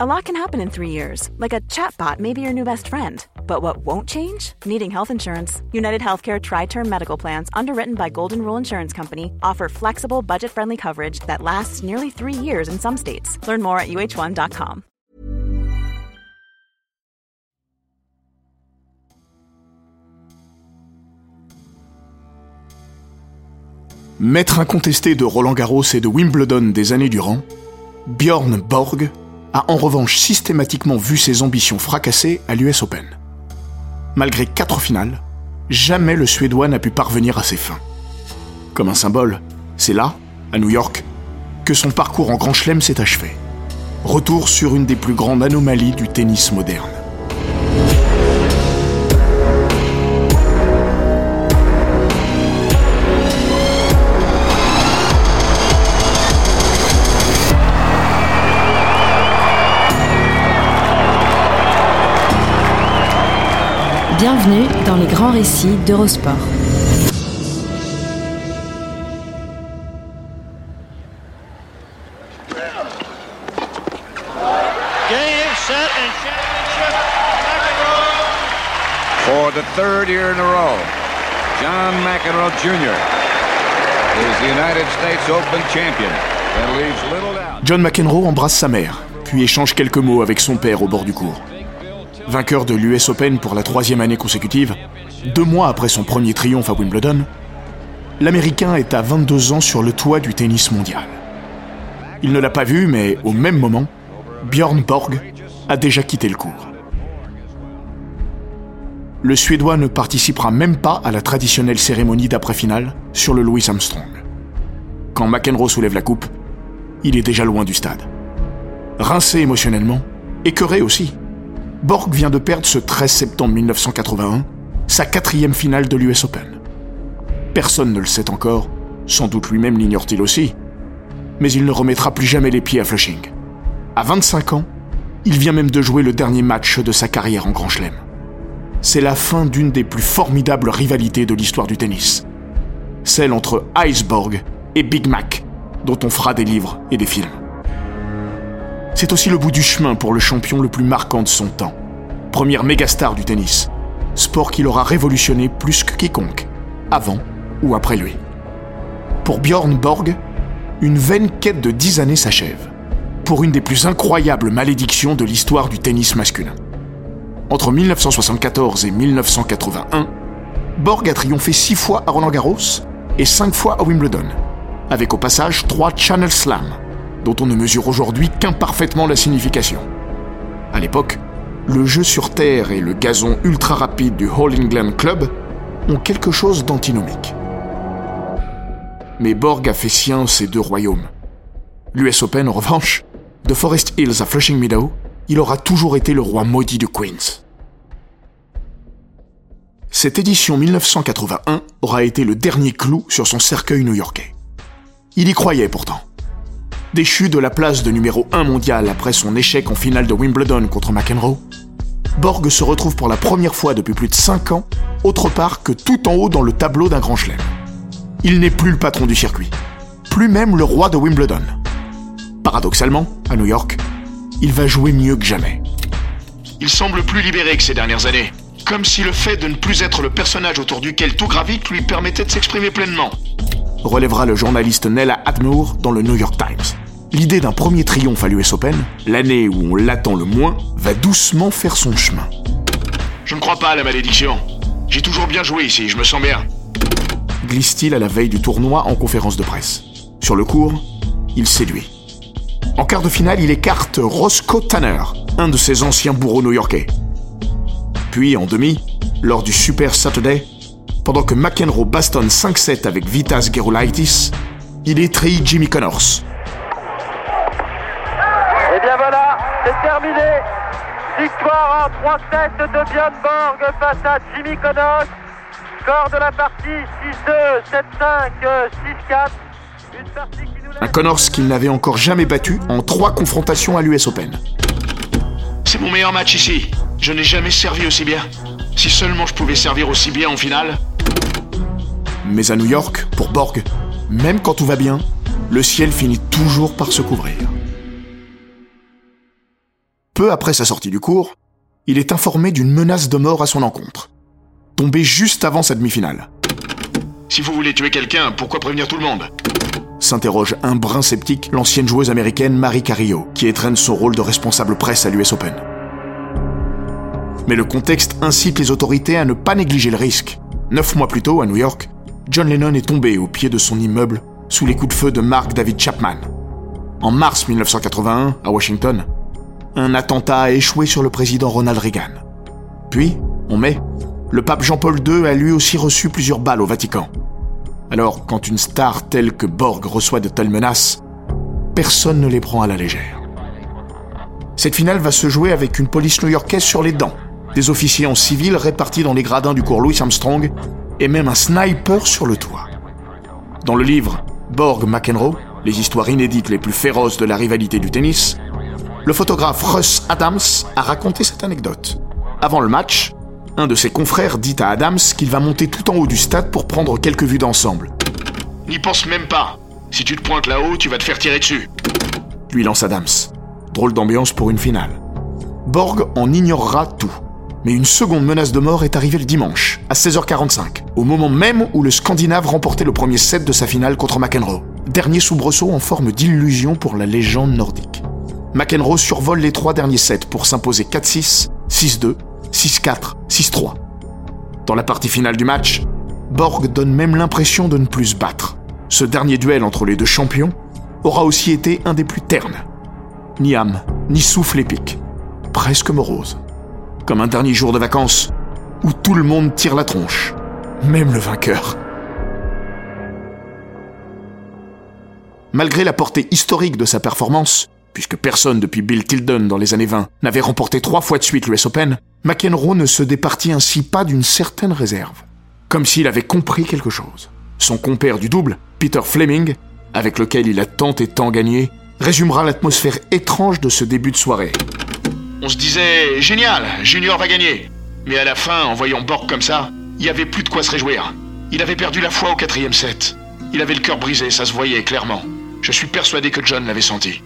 A lot can happen in three years, like a chatbot may be your new best friend. But what won't change? Needing health insurance. United Healthcare Tri Term Medical Plans, underwritten by Golden Rule Insurance Company, offer flexible, budget friendly coverage that lasts nearly three years in some states. Learn more at uh1.com. Maître incontesté de Roland Garros et de Wimbledon des années durant, Bjorn Borg a en revanche systématiquement vu ses ambitions fracassées à l'US Open. Malgré quatre finales, jamais le Suédois n'a pu parvenir à ses fins. Comme un symbole, c'est là, à New York, que son parcours en Grand Chelem s'est achevé. Retour sur une des plus grandes anomalies du tennis moderne. Bienvenue dans les grands récits d'Eurosport. For the third year in a row, John McEnroe Jr. is the United States Open champion. That leaves little doubt. John McEnroe embrasse sa mère, puis échange quelques mots avec son père au bord du cours. Vainqueur de l'US Open pour la troisième année consécutive, deux mois après son premier triomphe à Wimbledon, l'Américain est à 22 ans sur le toit du tennis mondial. Il ne l'a pas vu, mais au même moment, Björn Borg a déjà quitté le cours. Le Suédois ne participera même pas à la traditionnelle cérémonie d'après-finale sur le Louis Armstrong. Quand McEnroe soulève la coupe, il est déjà loin du stade. Rincé émotionnellement, écœuré aussi, Borg vient de perdre ce 13 septembre 1981 sa quatrième finale de l'US Open. Personne ne le sait encore, sans doute lui-même l'ignore-t-il aussi, mais il ne remettra plus jamais les pieds à Flushing. À 25 ans, il vient même de jouer le dernier match de sa carrière en Grand Chelem. C'est la fin d'une des plus formidables rivalités de l'histoire du tennis. Celle entre Iceborg et Big Mac, dont on fera des livres et des films. C'est aussi le bout du chemin pour le champion le plus marquant de son temps. Première mégastar du tennis. Sport qu'il aura révolutionné plus que quiconque, avant ou après lui. Pour Bjorn Borg, une vaine quête de dix années s'achève. Pour une des plus incroyables malédictions de l'histoire du tennis masculin. Entre 1974 et 1981, Borg a triomphé six fois à Roland Garros et cinq fois à Wimbledon, avec au passage trois Channel Slam, dont on ne mesure aujourd'hui qu'imparfaitement la signification. À l'époque, le jeu sur terre et le gazon ultra rapide du All England Club ont quelque chose d'antinomique. Mais Borg a fait sien ces deux royaumes. L'US Open, en revanche, de Forest Hills à Flushing Meadow, il aura toujours été le roi maudit de Queens. Cette édition 1981 aura été le dernier clou sur son cercueil new-yorkais. Il y croyait pourtant. Déchu de la place de numéro 1 mondial après son échec en finale de Wimbledon contre McEnroe, Borg se retrouve pour la première fois depuis plus de 5 ans autre part que tout en haut dans le tableau d'un grand chelem. Il n'est plus le patron du circuit, plus même le roi de Wimbledon. Paradoxalement, à New York, il va jouer mieux que jamais. Il semble plus libéré que ces dernières années, comme si le fait de ne plus être le personnage autour duquel tout gravite lui permettait de s'exprimer pleinement. Relèvera le journaliste Nella Atmour dans le New York Times. L'idée d'un premier triomphe à l'US Open, l'année où on l'attend le moins, va doucement faire son chemin. Je ne crois pas à la malédiction. J'ai toujours bien joué ici, je me sens bien. Glisse-t-il à la veille du tournoi en conférence de presse. Sur le court, il séduit. En quart de finale, il écarte Roscoe Tanner, un de ses anciens bourreaux new-yorkais. Puis en demi, lors du Super Saturday, pendant que McEnroe bastonne 5-7 avec Vitas Gerulaitis, il étrille Jimmy Connors. Et bien voilà, c'est terminé. Victoire en 3-7 de Björn Borg face à Jimmy Connors. Score de la partie 6-2, 7-5, 6-4. Une partie qui nous Un Connors qu'il n'avait encore jamais battu en trois confrontations à l'US Open. C'est mon meilleur match ici. Je n'ai jamais servi aussi bien. Si seulement je pouvais servir aussi bien en finale. Mais à New York, pour Borg, même quand tout va bien, le ciel finit toujours par se couvrir. peu après sa sortie du cours, il est informé d'une menace de mort à son encontre, tombée juste avant sa demi-finale. Si vous voulez tuer quelqu'un, pourquoi prévenir tout le monde? S'interroge un brin sceptique l'ancienne joueuse américaine Marie Carrillo, qui étreint son rôle de responsable presse à l'US Open. Mais le contexte incite les autorités à ne pas négliger le risque. Neuf mois plus tôt, à New York, John Lennon est tombé au pied de son immeuble sous les coups de feu de Mark David Chapman. En mars 1981, à Washington, un attentat a échoué sur le président Ronald Reagan. Puis, en mai, le pape Jean-Paul II a lui aussi reçu plusieurs balles au Vatican. Alors, quand une star telle que Borg reçoit de telles menaces, personne ne les prend à la légère. Cette finale va se jouer avec une police new-yorkaise sur les dents, des officiers en civil répartis dans les gradins du cours Louis Armstrong et même un sniper sur le toit. Dans le livre Borg McEnroe, les histoires inédites les plus féroces de la rivalité du tennis, le photographe Russ Adams a raconté cette anecdote. Avant le match, un de ses confrères dit à Adams qu'il va monter tout en haut du stade pour prendre quelques vues d'ensemble. N'y pense même pas. Si tu te pointes là-haut, tu vas te faire tirer dessus. Lui lance Adams. Drôle d'ambiance pour une finale. Borg en ignorera tout. Mais une seconde menace de mort est arrivée le dimanche, à 16h45, au moment même où le Scandinave remportait le premier set de sa finale contre McEnroe. Dernier soubresaut en forme d'illusion pour la légende nordique. McEnroe survole les trois derniers sets pour s'imposer 4-6, 6-2 6-4, 6-3. Dans la partie finale du match, Borg donne même l'impression de ne plus se battre. Ce dernier duel entre les deux champions aura aussi été un des plus ternes. Ni âme, ni souffle épique. Presque morose. Comme un dernier jour de vacances où tout le monde tire la tronche. Même le vainqueur. Malgré la portée historique de sa performance, puisque personne depuis Bill Tilden dans les années 20 n'avait remporté trois fois de suite l'US Open, McEnroe ne se départit ainsi pas d'une certaine réserve. Comme s'il avait compris quelque chose. Son compère du double, Peter Fleming, avec lequel il a tant et tant gagné, résumera l'atmosphère étrange de ce début de soirée. On se disait, génial, Junior va gagner. Mais à la fin, en voyant Borg comme ça, il n'y avait plus de quoi se réjouir. Il avait perdu la foi au quatrième set. Il avait le cœur brisé, ça se voyait clairement. Je suis persuadé que John l'avait senti.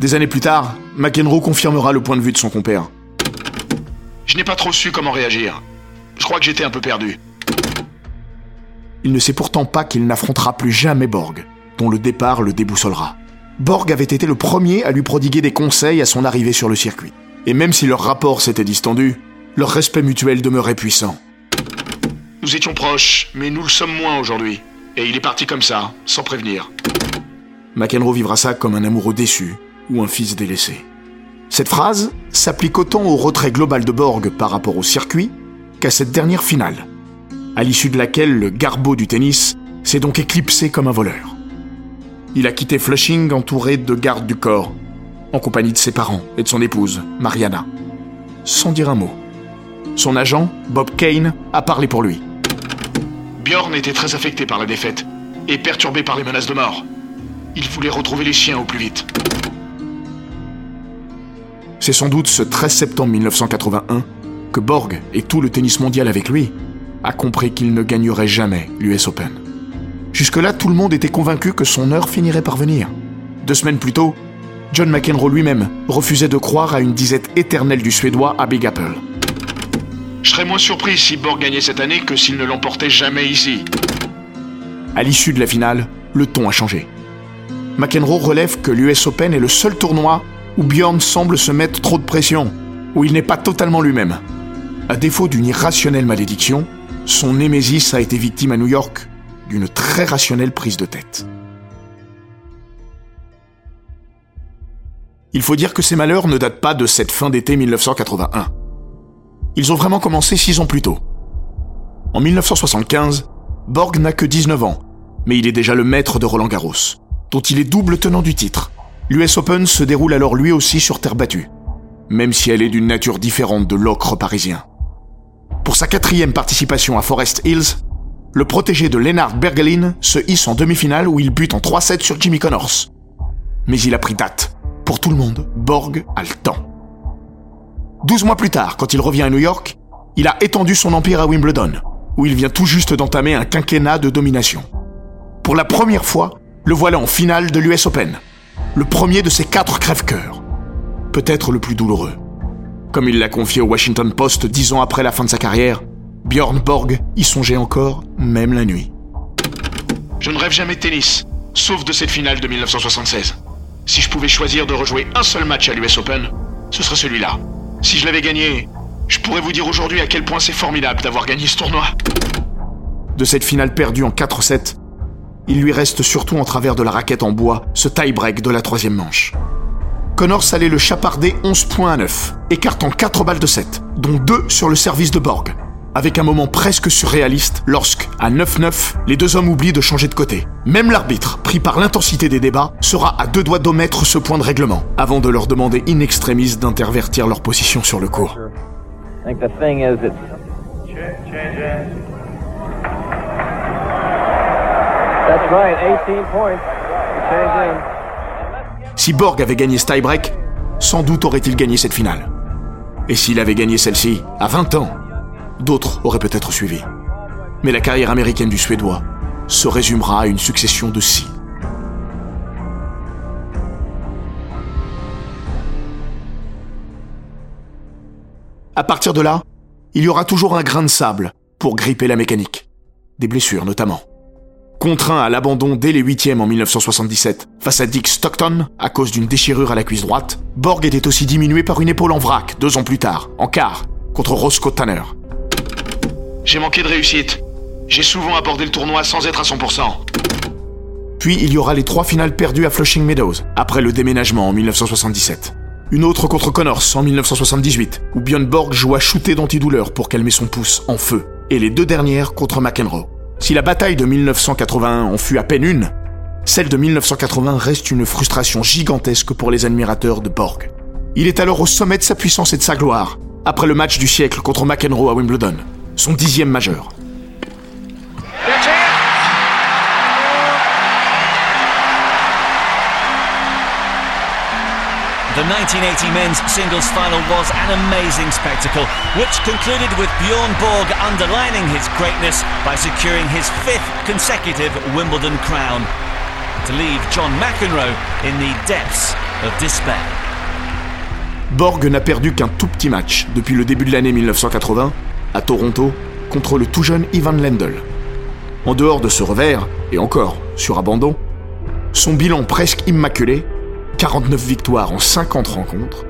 Des années plus tard, McEnroe confirmera le point de vue de son compère. Je n'ai pas trop su comment réagir. Je crois que j'étais un peu perdu. Il ne sait pourtant pas qu'il n'affrontera plus jamais Borg, dont le départ le déboussolera. Borg avait été le premier à lui prodiguer des conseils à son arrivée sur le circuit. Et même si leur rapport s'était distendu, leur respect mutuel demeurait puissant. Nous étions proches, mais nous le sommes moins aujourd'hui. Et il est parti comme ça, sans prévenir. McEnroe vivra ça comme un amoureux déçu, ou un fils délaissé. Cette phrase s'applique autant au retrait global de Borg par rapport au circuit qu'à cette dernière finale, à l'issue de laquelle le garbo du tennis s'est donc éclipsé comme un voleur. Il a quitté Flushing entouré de gardes du corps, en compagnie de ses parents et de son épouse, Mariana, sans dire un mot. Son agent, Bob Kane, a parlé pour lui. Bjorn était très affecté par la défaite et perturbé par les menaces de mort. Il voulait retrouver les chiens au plus vite. C'est sans doute ce 13 septembre 1981 que Borg, et tout le tennis mondial avec lui, a compris qu'il ne gagnerait jamais l'US Open. Jusque-là, tout le monde était convaincu que son heure finirait par venir. Deux semaines plus tôt, John McEnroe lui-même refusait de croire à une disette éternelle du Suédois à Big Apple. Je serais moins surpris si Borg gagnait cette année que s'il ne l'emportait jamais ici. À l'issue de la finale, le ton a changé. McEnroe relève que l'US Open est le seul tournoi où Bjorn semble se mettre trop de pression, où il n'est pas totalement lui-même. À défaut d'une irrationnelle malédiction, son némésis a été victime à New York d'une très rationnelle prise de tête. Il faut dire que ces malheurs ne datent pas de cette fin d'été 1981. Ils ont vraiment commencé six ans plus tôt. En 1975, Borg n'a que 19 ans, mais il est déjà le maître de Roland Garros, dont il est double tenant du titre. L'US Open se déroule alors lui aussi sur terre battue, même si elle est d'une nature différente de l'ocre parisien. Pour sa quatrième participation à Forest Hills, le protégé de Lennart Bergelin se hisse en demi-finale où il bute en 3-7 sur Jimmy Connors. Mais il a pris date. Pour tout le monde, Borg a le temps. Douze mois plus tard, quand il revient à New York, il a étendu son empire à Wimbledon, où il vient tout juste d'entamer un quinquennat de domination. Pour la première fois, le voilà en finale de l'US Open le premier de ces quatre crève-cœurs. peut-être le plus douloureux. Comme il l'a confié au Washington Post dix ans après la fin de sa carrière, Björn Borg y songeait encore, même la nuit. Je ne rêve jamais de tennis, sauf de cette finale de 1976. Si je pouvais choisir de rejouer un seul match à l'US Open, ce serait celui-là. Si je l'avais gagné, je pourrais vous dire aujourd'hui à quel point c'est formidable d'avoir gagné ce tournoi. De cette finale perdue en 4-7, il lui reste surtout en travers de la raquette en bois ce tie-break de la troisième manche. Connors allait le chaparder 11 points à 9, écartant 4 balles de 7, dont 2 sur le service de Borg, avec un moment presque surréaliste lorsque, à 9-9, les deux hommes oublient de changer de côté. Même l'arbitre, pris par l'intensité des débats, sera à deux doigts d'omettre ce point de règlement, avant de leur demander in extremis d'intervertir leur position sur le court. Si Borg avait gagné ce tie-break, sans doute aurait-il gagné cette finale. Et s'il avait gagné celle-ci, à 20 ans, d'autres auraient peut-être suivi. Mais la carrière américaine du Suédois se résumera à une succession de si. À partir de là, il y aura toujours un grain de sable pour gripper la mécanique. Des blessures notamment. Contraint à l'abandon dès les huitièmes en 1977 face à Dick Stockton à cause d'une déchirure à la cuisse droite, Borg était aussi diminué par une épaule en vrac deux ans plus tard, en quart, contre Roscoe Tanner. J'ai manqué de réussite. J'ai souvent abordé le tournoi sans être à 100%. Puis il y aura les trois finales perdues à Flushing Meadows, après le déménagement en 1977. Une autre contre Connors en 1978, où Björn Borg joua shooter d'antidouleur pour calmer son pouce en feu. Et les deux dernières contre McEnroe. Si la bataille de 1981 en fut à peine une, celle de 1980 reste une frustration gigantesque pour les admirateurs de Borg. Il est alors au sommet de sa puissance et de sa gloire, après le match du siècle contre McEnroe à Wimbledon, son dixième majeur. The 1980 men's singles final was an amazing spectacle, which concluded with Bjorn Borg underlining his greatness by securing his fifth consecutive Wimbledon crown, to leave John McEnroe in the depths of despair. Borg n'a perdu qu'un tout petit match depuis le début de l'année 1980, à Toronto, contre le tout jeune Ivan Lendl. En dehors de ce revers, et encore sur abandon, son bilan presque immaculé 49 victoires en 50 rencontres,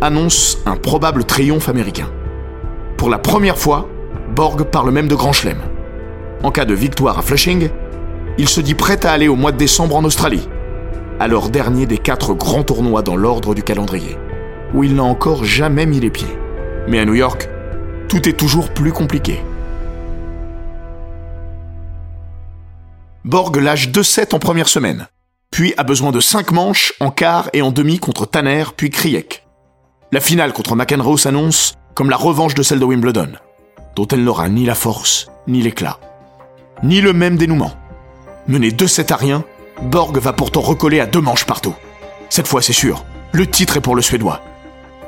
annonce un probable triomphe américain. Pour la première fois, Borg parle même de Grand Chelem. En cas de victoire à Flushing, il se dit prêt à aller au mois de décembre en Australie, alors dernier des quatre grands tournois dans l'ordre du calendrier, où il n'a encore jamais mis les pieds. Mais à New York, tout est toujours plus compliqué. Borg lâche 2-7 en première semaine, puis a besoin de 5 manches en quart et en demi contre Tanner, puis Kriek. La finale contre McEnroe s'annonce comme la revanche de celle de Wimbledon, dont elle n'aura ni la force, ni l'éclat, ni le même dénouement. Mené 2-7 à rien, Borg va pourtant recoller à deux manches partout. Cette fois, c'est sûr, le titre est pour le Suédois.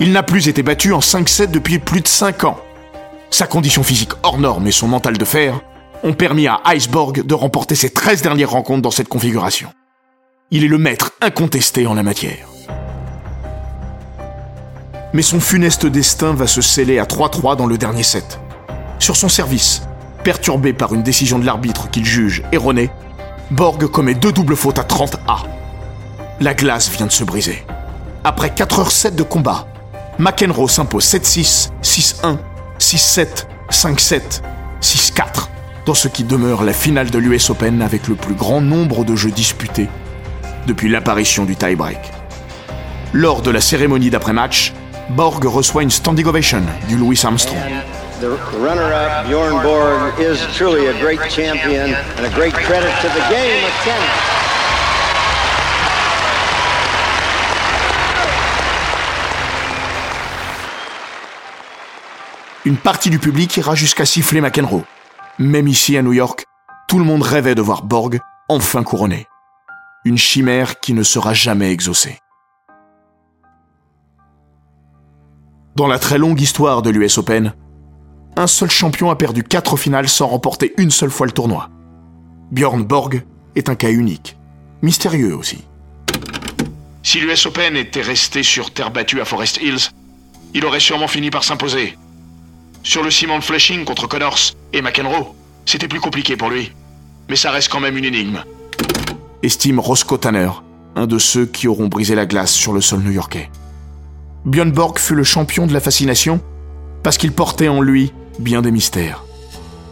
Il n'a plus été battu en 5-7 depuis plus de 5 ans. Sa condition physique hors norme et son mental de fer ont permis à Iceborg de remporter ses 13 dernières rencontres dans cette configuration. Il est le maître incontesté en la matière. Mais son funeste destin va se sceller à 3-3 dans le dernier set. Sur son service, perturbé par une décision de l'arbitre qu'il juge erronée, Borg commet deux doubles fautes à 30 A. La glace vient de se briser. Après 4h07 de combat, McEnroe s'impose 7-6, 6-1, 6-7, 5-7, 6-4 dans ce qui demeure la finale de l'US Open avec le plus grand nombre de jeux disputés depuis l'apparition du tie-break. Lors de la cérémonie d'après-match, Borg reçoit une standing ovation du Louis Armstrong. The runner-up, Bjorn Borg, is truly a great champion and a great credit to the game of tennis. Une partie du public ira jusqu'à siffler McEnroe. Même ici à New York, tout le monde rêvait de voir Borg enfin couronné une chimère qui ne sera jamais exaucée. Dans la très longue histoire de l'US Open, un seul champion a perdu quatre finales sans remporter une seule fois le tournoi. Björn Borg est un cas unique, mystérieux aussi. Si l'US Open était resté sur terre battue à Forest Hills, il aurait sûrement fini par s'imposer. Sur le ciment de Flushing contre Connors et McEnroe, c'était plus compliqué pour lui. Mais ça reste quand même une énigme. Estime Roscoe Tanner, un de ceux qui auront brisé la glace sur le sol new-yorkais. Björn Borg fut le champion de la fascination parce qu'il portait en lui bien des mystères.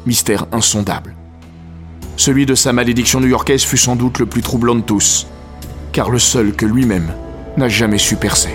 Mystères insondables. Celui de sa malédiction new-yorkaise fut sans doute le plus troublant de tous, car le seul que lui-même n'a jamais su percer.